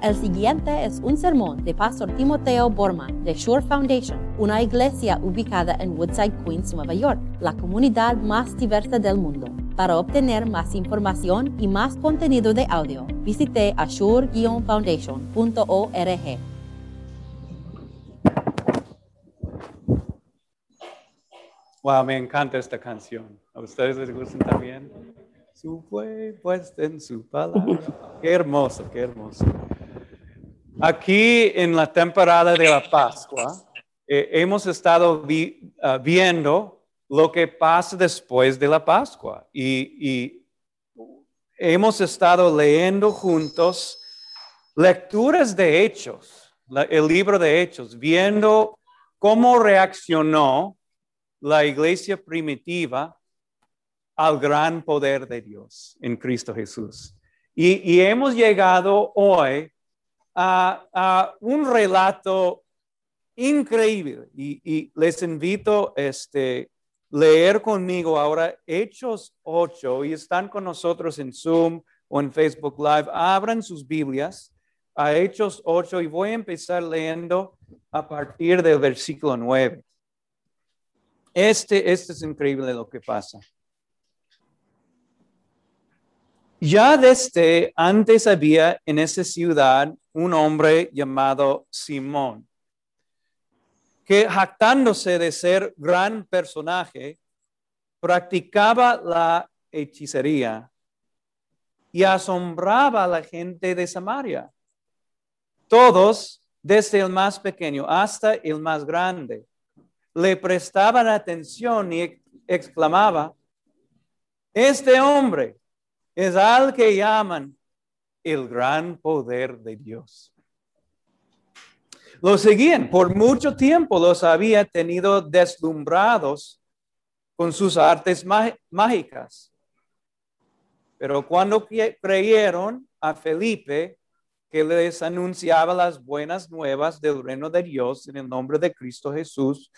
El siguiente es un sermón de Pastor Timoteo Borman de Shore Foundation, una iglesia ubicada en Woodside, Queens, Nueva York, la comunidad más diversa del mundo. Para obtener más información y más contenido de audio, visite ashore-foundation.org. Wow, me encanta esta canción. ¿A ustedes les gustan también? Su fue puesta en su palabra. Qué hermoso, qué hermoso. Aquí en la temporada de la Pascua eh, hemos estado ah, viendo lo que pasa después de la Pascua y, hemos estado leyendo juntos lecturas de hechos, el libro de hechos, viendo cómo reaccionó la iglesia primitiva al gran poder de Dios en Cristo Jesús. Y, hemos llegado hoy a, un relato increíble y, les invito a este, leer conmigo ahora Hechos 8 y están con nosotros en Zoom o en Facebook Live. Abran sus Biblias a Hechos 8 y voy a empezar leyendo a partir del versículo 9. Este, este es increíble lo que pasa. Ya desde antes había en esa ciudad un hombre llamado Simón, que jactándose de ser gran personaje, practicaba la hechicería y asombraba a la gente de Samaria. Todos, desde el más pequeño hasta el más grande, le prestaban atención y exclamaba, este hombre es al que llaman el gran poder de Dios. Lo seguían, por mucho tiempo los había tenido deslumbrados con sus artes mágicas. Pero cuando creyeron a Felipe, que les anunciaba las buenas nuevas del reino de Dios en el nombre de Cristo Jesús,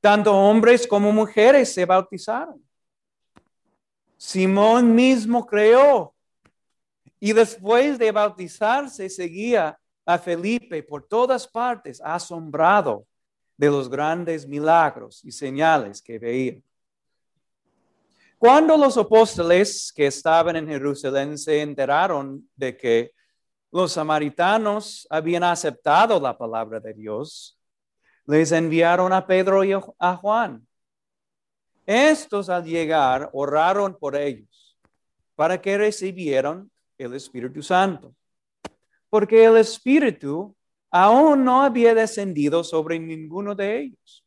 tanto hombres como mujeres se bautizaron. Simón mismo creó y después de bautizarse seguía a Felipe por todas partes, asombrado de los grandes milagros y señales que veía. Cuando los apóstoles que estaban en Jerusalén se enteraron de que los samaritanos habían aceptado la palabra de Dios, les enviaron a Pedro y a Juan. Estos al llegar oraron por ellos para que recibieran el Espíritu Santo, porque el Espíritu aún no había descendido sobre ninguno de ellos.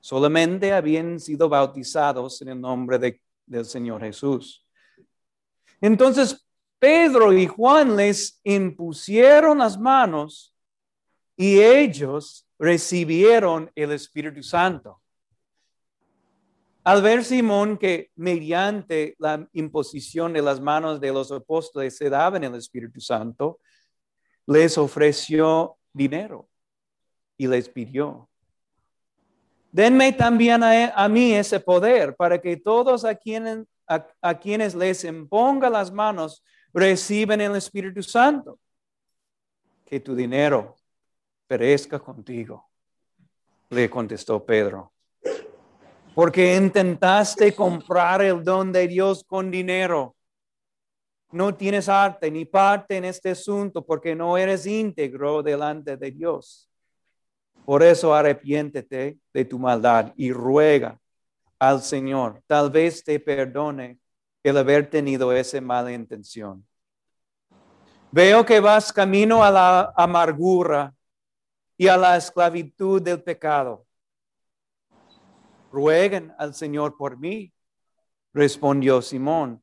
Solamente habían sido bautizados en el nombre del Señor Jesús. Entonces Pedro y Juan les impusieron las manos y ellos recibieron el Espíritu Santo. Al ver Simón que mediante la imposición de las manos de los apóstoles se daban el Espíritu Santo, les ofreció dinero y les pidió, denme también a, mí ese poder para que todos a quienes, a quienes les imponga las manos reciben el Espíritu Santo. Que tu dinero perezca contigo. Le contestó Pedro. Porque intentaste comprar el don de Dios con dinero. No tienes arte ni parte en este asunto porque no eres íntegro delante de Dios. Por eso arrepiéntete de tu maldad y ruega al Señor. Tal vez te perdone el haber tenido esa mala intención. Veo que vas camino a la amargura y a la esclavitud del pecado. Rueguen al Señor por mí, respondió Simón,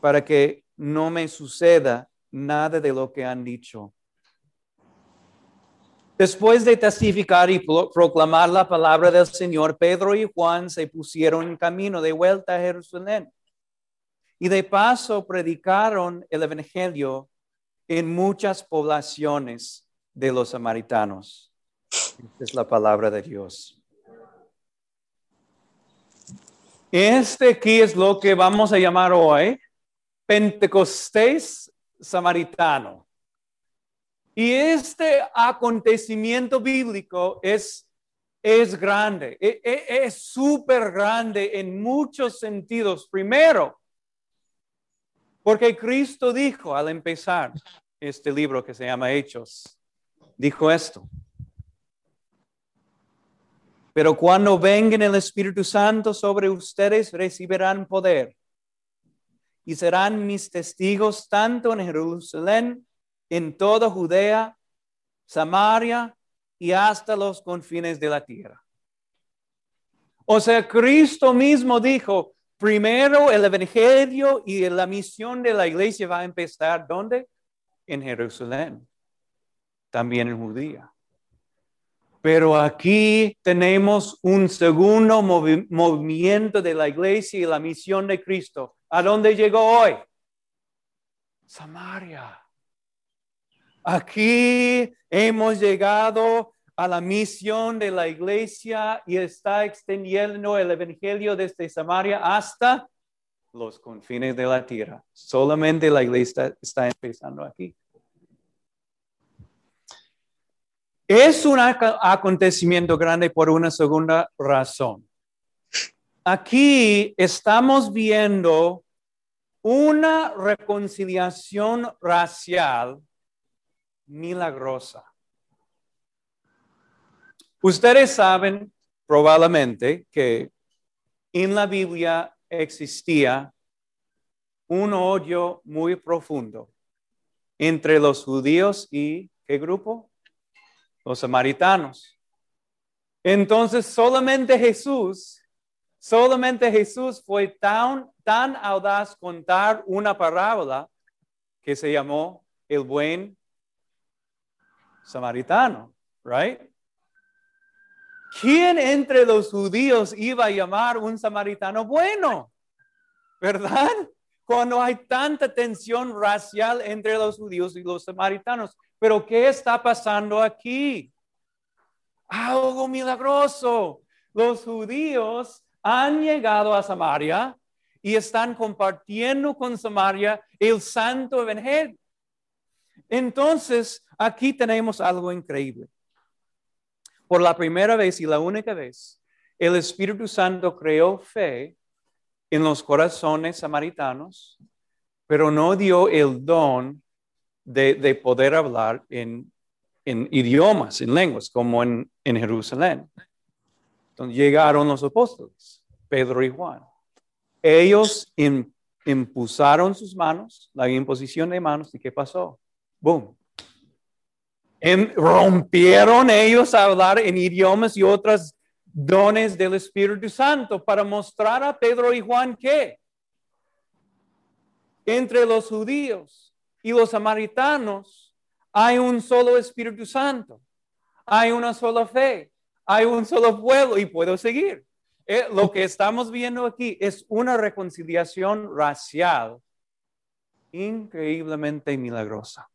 para que no me suceda nada de lo que han dicho. Después de testificar y proclamar la palabra del Señor, Pedro y Juan se pusieron en camino de vuelta a Jerusalén. Y de paso predicaron el Evangelio en muchas poblaciones de los samaritanos. Esta es la palabra de Dios. Este aquí es lo que vamos a llamar hoy Pentecostés samaritano. Y este acontecimiento bíblico es, es grande, e- e- es súper grande en muchos sentidos. Primero, porque Cristo dijo al empezar este libro que se llama Hechos, dijo esto. Pero cuando venga el Espíritu Santo sobre ustedes, recibirán poder y serán mis testigos tanto en Jerusalén, en toda Judea, Samaria y hasta los confines de la tierra. O sea, Cristo mismo dijo, primero el Evangelio y la misión de la iglesia va a empezar, ¿dónde? En Jerusalén, también en Judía. Pero aquí tenemos un segundo movi- movimiento de la iglesia y la misión de Cristo. ¿A dónde llegó hoy? Samaria. Aquí hemos llegado a la misión de la iglesia y está extendiendo el evangelio desde Samaria hasta los confines de la tierra. Solamente la iglesia está empezando aquí. Es un ac- acontecimiento grande por una segunda razón. Aquí estamos viendo una reconciliación racial milagrosa. Ustedes saben probablemente que en la Biblia existía un odio muy profundo entre los judíos y ¿qué grupo? Los samaritanos. Entonces solamente Jesús, solamente Jesús fue tan, tan audaz contar una parábola que se llamó el buen samaritano, right? ¿Quién entre los judíos iba a llamar un samaritano bueno? ¿Verdad? Cuando hay tanta tensión racial entre los judíos y los samaritanos. Pero ¿qué está pasando aquí? Algo milagroso. Los judíos han llegado a Samaria y están compartiendo con Samaria el santo evangelio. Entonces, aquí tenemos algo increíble. Por la primera vez y la única vez, el Espíritu Santo creó fe en los corazones samaritanos, pero no dio el don de, de poder hablar en, en idiomas, en lenguas, como en, en Jerusalén. Entonces llegaron los apóstoles, Pedro y Juan. Ellos im- impulsaron sus manos, la imposición de manos, ¿y qué pasó? Boom. En- rompieron ellos a hablar en idiomas y otros dones del Espíritu Santo para mostrar a Pedro y Juan que entre los judíos y los samaritanos hay un solo Espíritu Santo, hay una sola fe, hay un solo pueblo y puedo seguir. Eh, lo que estamos viendo aquí es una reconciliación racial increíblemente milagrosa.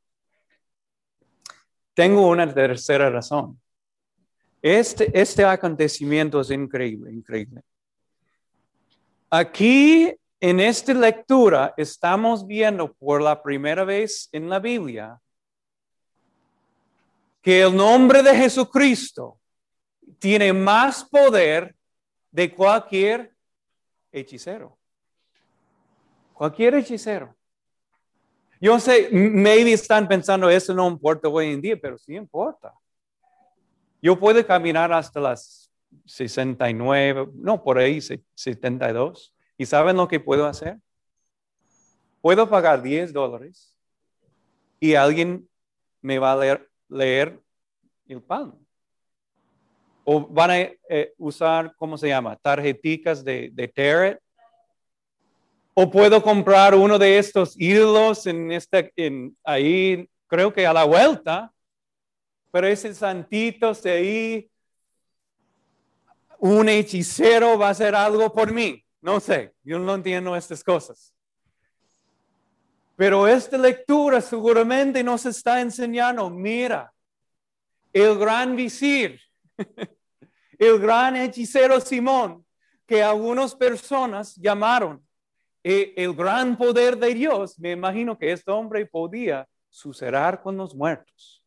Tengo una tercera razón. Este, este acontecimiento es increíble, increíble. Aquí en esta lectura estamos viendo por la primera vez en la Biblia que el nombre de Jesucristo tiene más poder de cualquier hechicero. Cualquier hechicero. Yo sé, maybe están pensando, eso no importa hoy en día, pero sí importa. Yo puedo caminar hasta las 69, no, por ahí, se- 72. ¿Y saben lo que puedo hacer? Puedo pagar 10 dólares y alguien me va a leer, el palmo. O van a eh, usar, ¿cómo se llama? Tarjeticas de, de tarot. O puedo comprar uno de estos ídolos en este, ahí, creo que a la vuelta. Pero ese santito de ahí, un hechicero va a hacer algo por mí. No sé, yo no entiendo estas cosas. Pero esta lectura seguramente nos está enseñando, mira, el gran visir, el gran hechicero Simón, que algunas personas llamaron eh, el gran poder de Dios, me imagino que este hombre podía suceder con los muertos.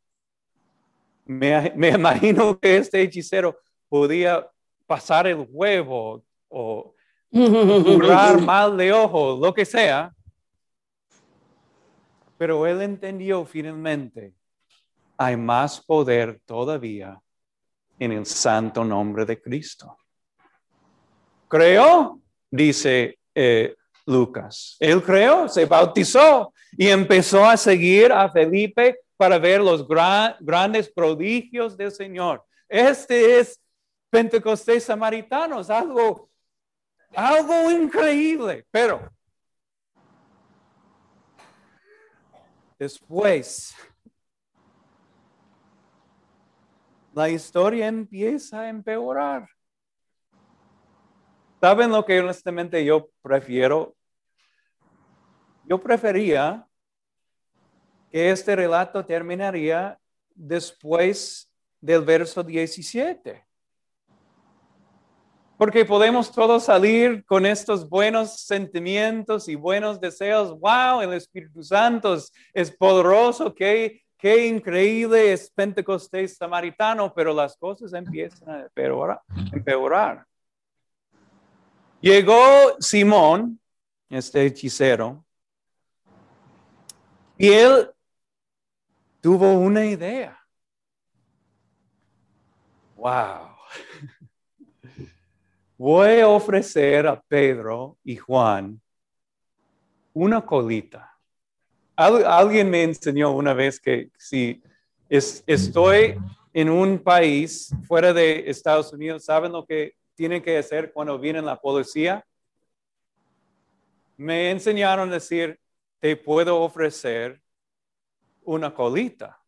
Me, me imagino que este hechicero podía pasar el huevo o curar mal de ojo, lo que sea. Pero él entendió finalmente, hay más poder todavía en el santo nombre de Cristo. Creó, dice eh, Lucas. Él creó, se bautizó y empezó a seguir a Felipe para ver los grandes prodigios del Señor. Este es Pentecostés samaritanos, algo, algo increíble, pero después la historia empieza a empeorar. ¿Saben lo que honestamente yo prefiero? Yo prefería que este relato terminaría después del verso 17. Porque podemos todos salir con estos buenos sentimientos y buenos deseos. ¡Wow! El Espíritu Santo es, poderoso. Qué, qué increíble es Pentecostés samaritano. Pero las cosas empiezan a empeorar. empeorar. Llegó Simón, este hechicero, y él tuvo una idea. Wow. Voy a ofrecer a Pedro y Juan una colita. alguien me enseñó una vez que si estoy en un país fuera de Estados Unidos, ¿saben lo que tienen que hacer cuando viene la policía? Me enseñaron a decir, te puedo ofrecer una colita.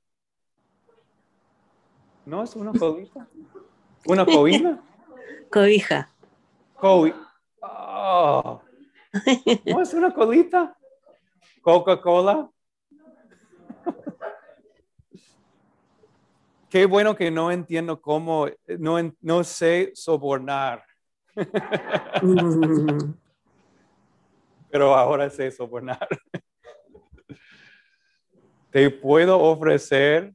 ¿No es una colita? ¿Una cobija? Cobija. Oh. ¿No es una colita? Coca-Cola. Qué bueno que no entiendo cómo, no, no sé sobornar. Pero ahora sé sobornar. Te puedo ofrecer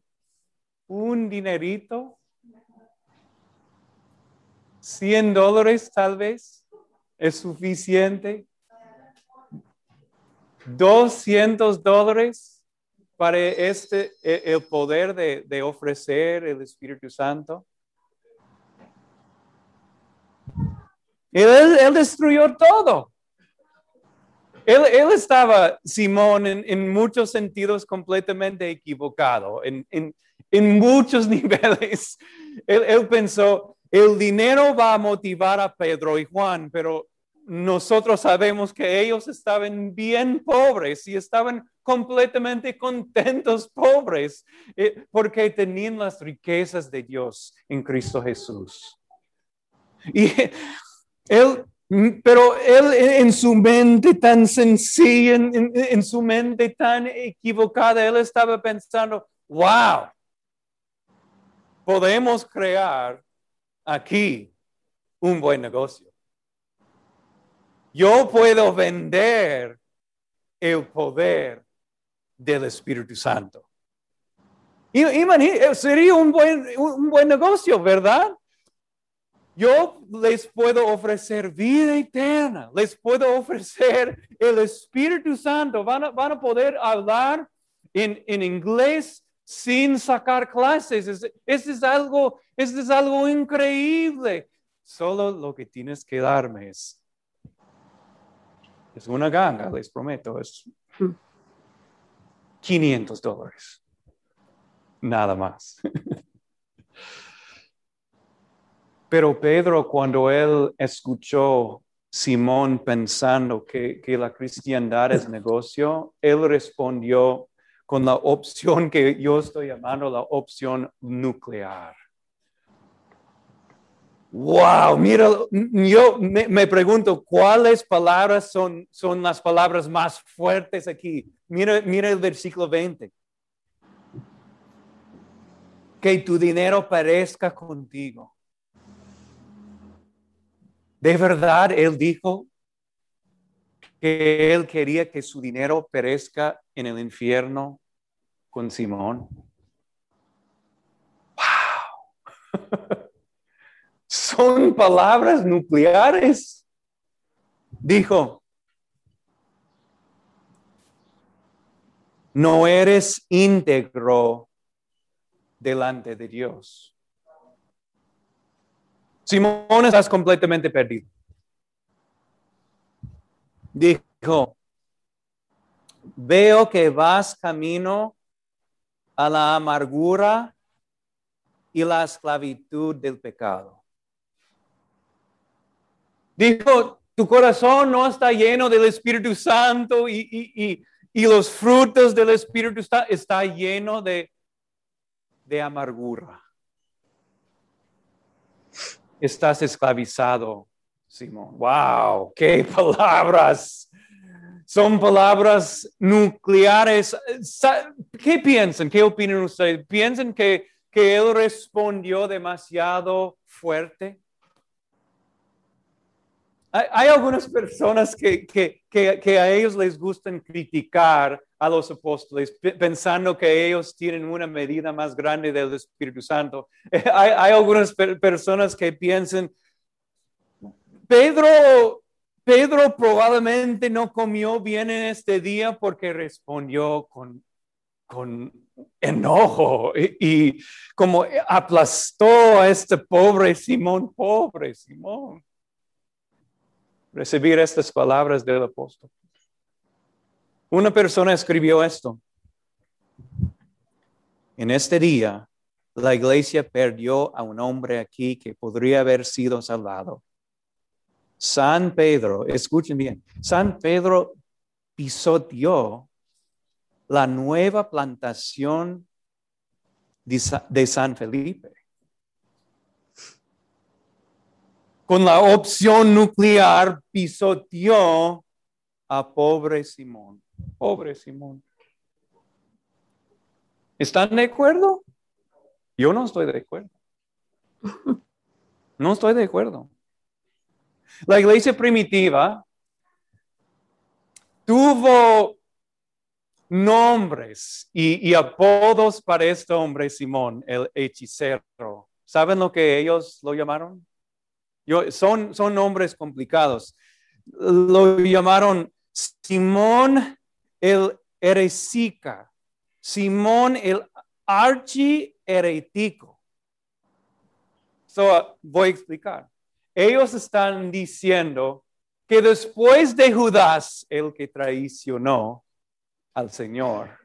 un dinerito, 100 dólares tal vez, es suficiente. 200 dólares para este, e, el poder de, ofrecer el Espíritu Santo. Él, destruyó todo. Él, estaba, Simón, en, muchos sentidos completamente equivocado, en, muchos niveles. Él, pensó, el dinero va a motivar a Pedro y Juan, pero nosotros sabemos que ellos estaban bien pobres y estaban completamente contentos, pobres, eh, porque tenían las riquezas de Dios en Cristo Jesús. Y él, pero él en su mente tan sencilla, en, en su mente tan equivocada, él estaba pensando, wow, podemos crear aquí un buen negocio. Yo puedo vender el poder del Espíritu Santo. Eh, sería un buen, un buen negocio, ¿verdad? Yo les puedo ofrecer vida eterna, les puedo ofrecer el Espíritu Santo, van a, van a poder hablar en, en, inglés sin sacar clases. Eso es, algo, es algo increíble. Solo lo que tienes que darme es, es una ganga, les prometo, es hmm. 500 dólares. Nada más. Pero Pedro, cuando él escuchó Simón pensando que, que, la cristiandad es negocio, él respondió con la opción que yo estoy llamando la opción nuclear. Wow, mira, yo me, pregunto cuáles palabras son, son las palabras más fuertes aquí. Mira, mira el versículo 20. Que tu dinero perezca contigo. De verdad, él dijo él quería que su dinero perezca en el infierno con Simón. ¡Wow! Son palabras nucleares. Dijo, no eres íntegro delante de Dios. Simón, estás completamente perdido. Dijo, veo que vas camino a la amargura y la esclavitud del pecado. Dijo, tu corazón no está lleno del Espíritu Santo y, los frutos del Espíritu está, está lleno de, de amargura. Estás esclavizado, Simón. ¡Wow! ¡Qué palabras! Son palabras nucleares. ¿Qué piensan? ¿Qué opinan ustedes? ¿Piensan que, que él respondió demasiado fuerte? Hay, algunas personas que, que, que, a ellos les gustan criticar a los apóstoles pensando que ellos tienen una medida más grande del Espíritu Santo. Hay, hay algunas personas que piensan, Pedro, Pedro probablemente no comió bien en este día porque respondió con, con enojo y, y como aplastó a este pobre Simón, pobre Simón recibir estas palabras del apóstol. Una persona escribió esto. En este día, la iglesia perdió a un hombre aquí que podría haber sido salvado. San Pedro, escuchen bien, San Pedro pisoteó la nueva plantación de San Felipe. con la opción nuclear pisoteó a pobre Simón. Pobre Simón. ¿Están de acuerdo? Yo no estoy de acuerdo. No estoy de acuerdo. La iglesia primitiva tuvo nombres y, apodos para este hombre, Simón, el hechicero. ¿Saben lo que ellos lo llamaron? son, son nombres complicados. Lo llamaron Simón el heresica, Simón el archi. So, voy a explicar. Ellos están diciendo que después de Judas, el que traicionó al Señor,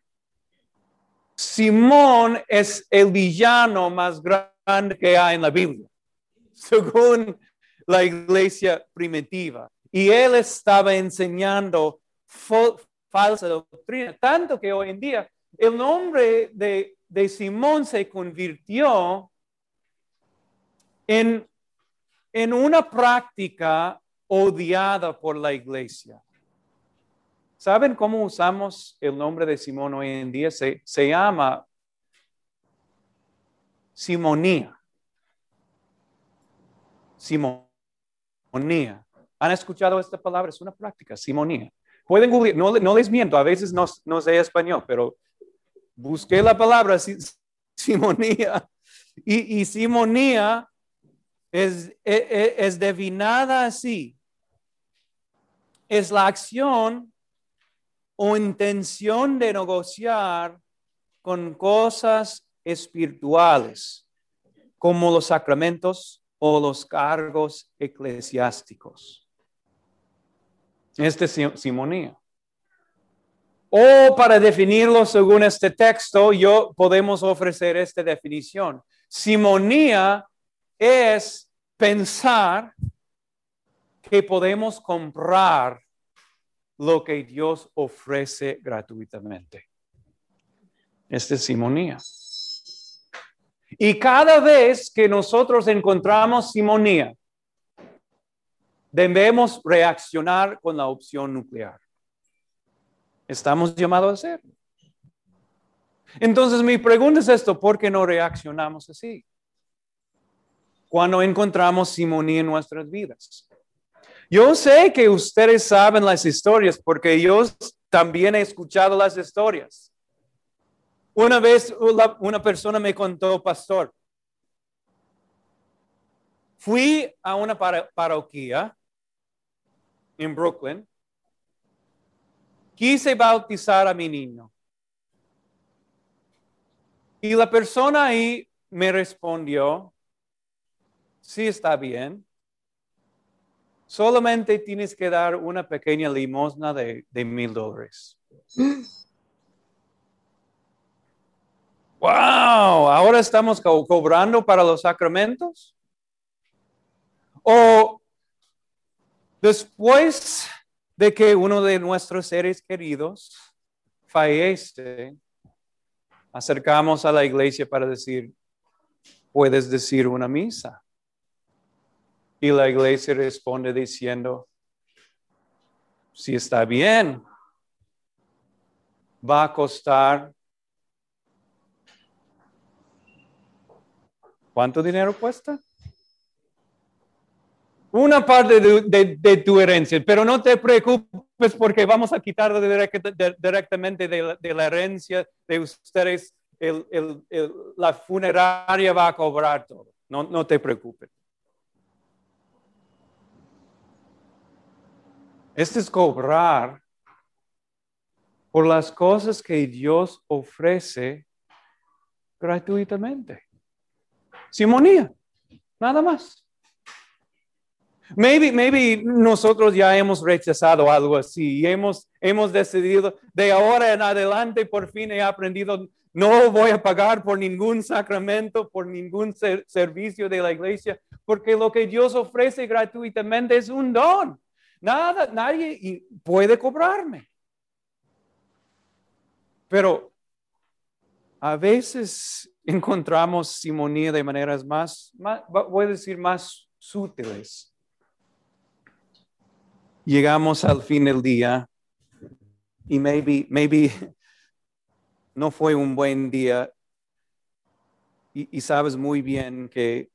Simón es el villano más grande que hay en la Biblia, según la iglesia primitiva. Y él estaba enseñando falsa doctrina, tanto que hoy en día el nombre de, de Simón se convirtió en, en una práctica odiada por la iglesia. ¿Saben cómo usamos el nombre de Simón hoy en día? Se, se llama simonía. Simón. ¿Han escuchado esta palabra? Es una práctica, simonía. Pueden googlear, no, les miento, a veces no, no sé español, pero busqué la palabra simonía. Y, y simonía es, es, e, es divinada así. Es la acción o intención de negociar con cosas espirituales, como los sacramentos, o los cargos eclesiásticos. Este es simonía. O para definirlo según este texto, yo podemos ofrecer esta definición. Simonía es pensar que podemos comprar lo que Dios ofrece gratuitamente. Esta es simonía. Y cada vez que nosotros encontramos simonía, debemos reaccionar con la opción nuclear. Estamos llamados a hacerlo. Entonces mi pregunta es esto, ¿por qué no reaccionamos así? Cuando encontramos simonía en nuestras vidas. Yo sé que ustedes saben las historias porque yo también he escuchado las historias. Una vez una persona me contó, pastor, fui a una parroquia en Brooklyn. Quise bautizar a mi niño. Y la persona ahí me respondió, sí está bien. Solamente tienes que dar una pequeña limosna de, mil dólares. Wow, ahora estamos co- cobrando para los sacramentos. O después de que uno de nuestros seres queridos fallece, acercamos a la iglesia para decir, puedes decir una misa. Y la iglesia responde diciendo, si está bien, va a costar ¿Cuánto dinero cuesta? Una parte de, tu herencia, pero no te preocupes porque vamos a quitar directamente la, de la herencia de ustedes. La funeraria va a cobrar todo. No te preocupes. Este es cobrar por las cosas que Dios ofrece gratuitamente. Simonía, nada más. Maybe, maybe nosotros ya hemos rechazado algo así y hemos, hemos decidido de ahora en adelante, por fin he aprendido, no voy a pagar por ningún sacramento, por ningún ser- servicio de la iglesia, porque lo que Dios ofrece gratuitamente es un don. Nada, nadie puede cobrarme. Pero a veces encontramos simonía de maneras más, más, voy a decir, más sutiles. Llegamos al fin del día y maybe, maybe no fue un buen día y, y sabes muy bien que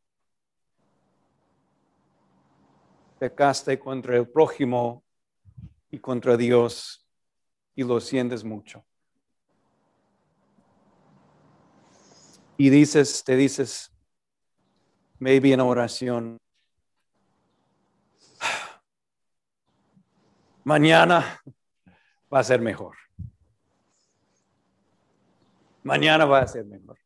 pecaste contra el prójimo y contra Dios y lo sientes mucho. y dices, te dices, maybe en oración, mañana va a ser mejor. Mañana va a ser mejor.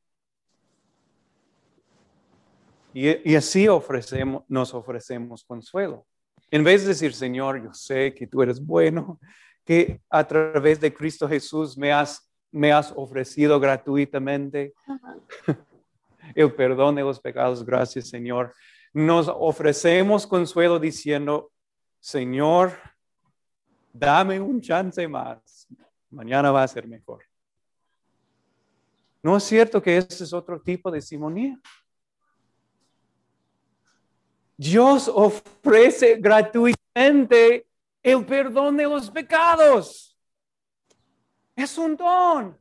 Y, y así ofrecemos, nos ofrecemos consuelo. En vez de decir, Señor, yo sé que tú eres bueno, que a través de Cristo Jesús me has, me has ofrecido gratuitamente el perdón de los pecados. Gracias, Señor. Nos ofrecemos consuelo diciendo, Señor, dame un chance más. Mañana va a ser mejor. ¿No es cierto que este es otro tipo de simonía? Dios ofrece gratuitamente el perdón de los pecados. Es un don.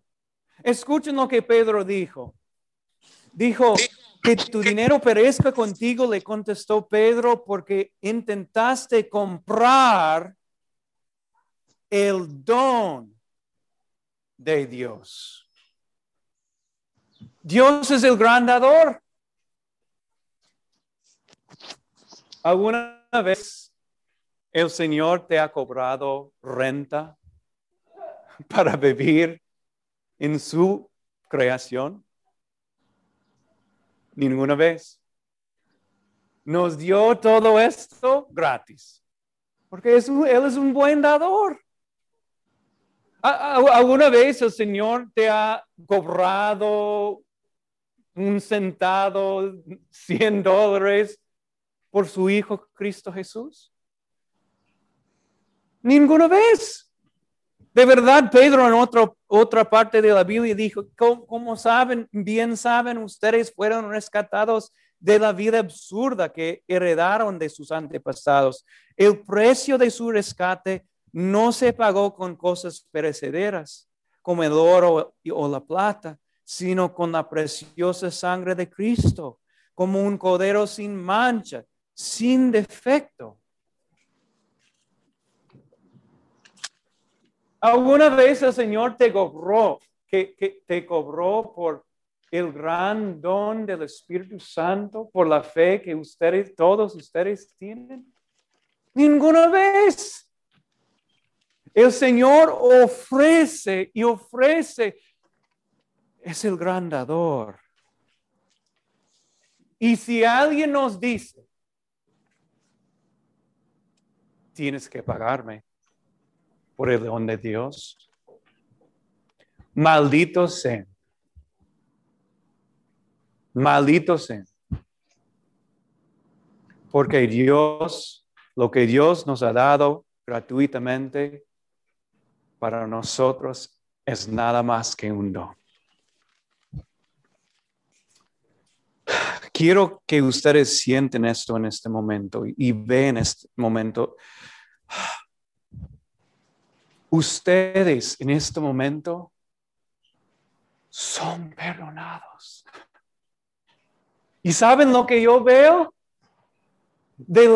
Escuchen lo que Pedro dijo. Dijo, que tu dinero perezca contigo, le contestó Pedro, porque intentaste comprar el don de Dios. Dios es el gran dador. ¿Alguna vez el Señor te ha cobrado renta para vivir en su creación? Ninguna vez. Nos dio todo esto gratis, porque Él es un buen dador. ¿A- a- ¿Alguna vez el Señor te ha cobrado un centavo, 100 dólares por su Hijo Cristo Jesús? Ninguna vez. De verdad, Pedro en otro, otra parte de la Biblia dijo, "Como- como saben, bien saben, ustedes fueron rescatados de la vida absurda que heredaron de sus antepasados. El precio de su rescate no se pagó con cosas perecederas, como el oro o la plata, sino con la preciosa sangre de Cristo, como un cordero sin mancha, sin defecto. ¿Alguna vez el Señor te cobró, que, que te cobró por el gran don del Espíritu Santo por la fe que ustedes, todos ustedes tienen? Ninguna vez. El Señor ofrece y ofrece. Es el gran dador. Y si alguien nos dice, tienes que pagarme por el don de Dios, malditos sean. Malditos sean. Porque Dios, lo que Dios nos ha dado gratuitamente para nosotros es nada más que un don. Quiero que ustedes sienten esto en este momento y ven este momento. Ustedes en este momento son perdonados. ¿Y saben lo que yo veo?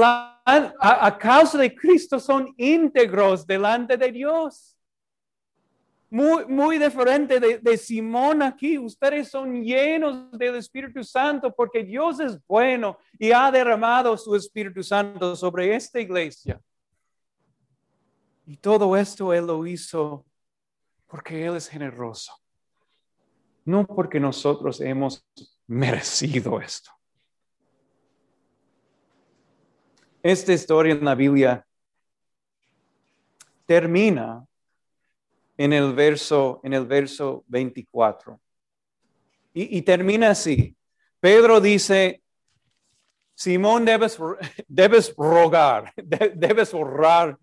a, causa de Cristo son íntegros delante de Dios. Muy, muy diferente de, de, Simón aquí. Ustedes son llenos del Espíritu Santo porque Dios es bueno y ha derramado su Espíritu Santo sobre esta iglesia. Y todo esto Él lo hizo porque Él es generoso. No porque nosotros hemos merecido esto. Esta historia en la Biblia termina en el verso, en el verso 24. Y, termina así. Pedro dice, Simón, debes, debes rogar, debes orar.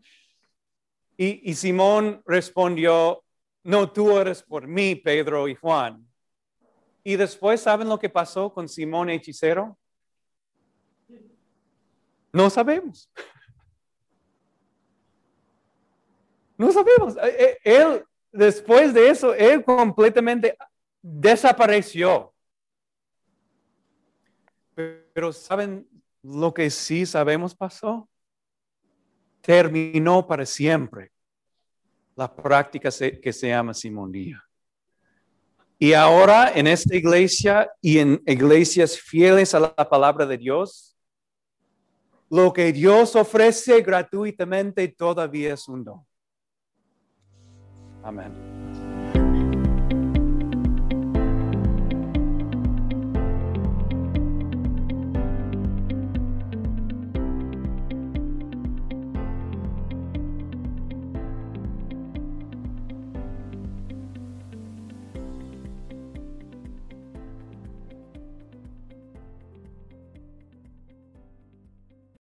Y, Simón respondió, no, tú eres por mí, Pedro y Juan. Y después, ¿saben lo que pasó con Simón hechicero? No sabemos. No sabemos. Eh, eh, él, después de eso, él completamente desapareció. Pero ¿saben lo que sí sabemos pasó? Terminó para siempre la práctica que se llama simonía. Y ahora en esta iglesia y en iglesias fieles a la palabra de Dios, lo que Dios ofrece gratuitamente todavía es un don. Amén.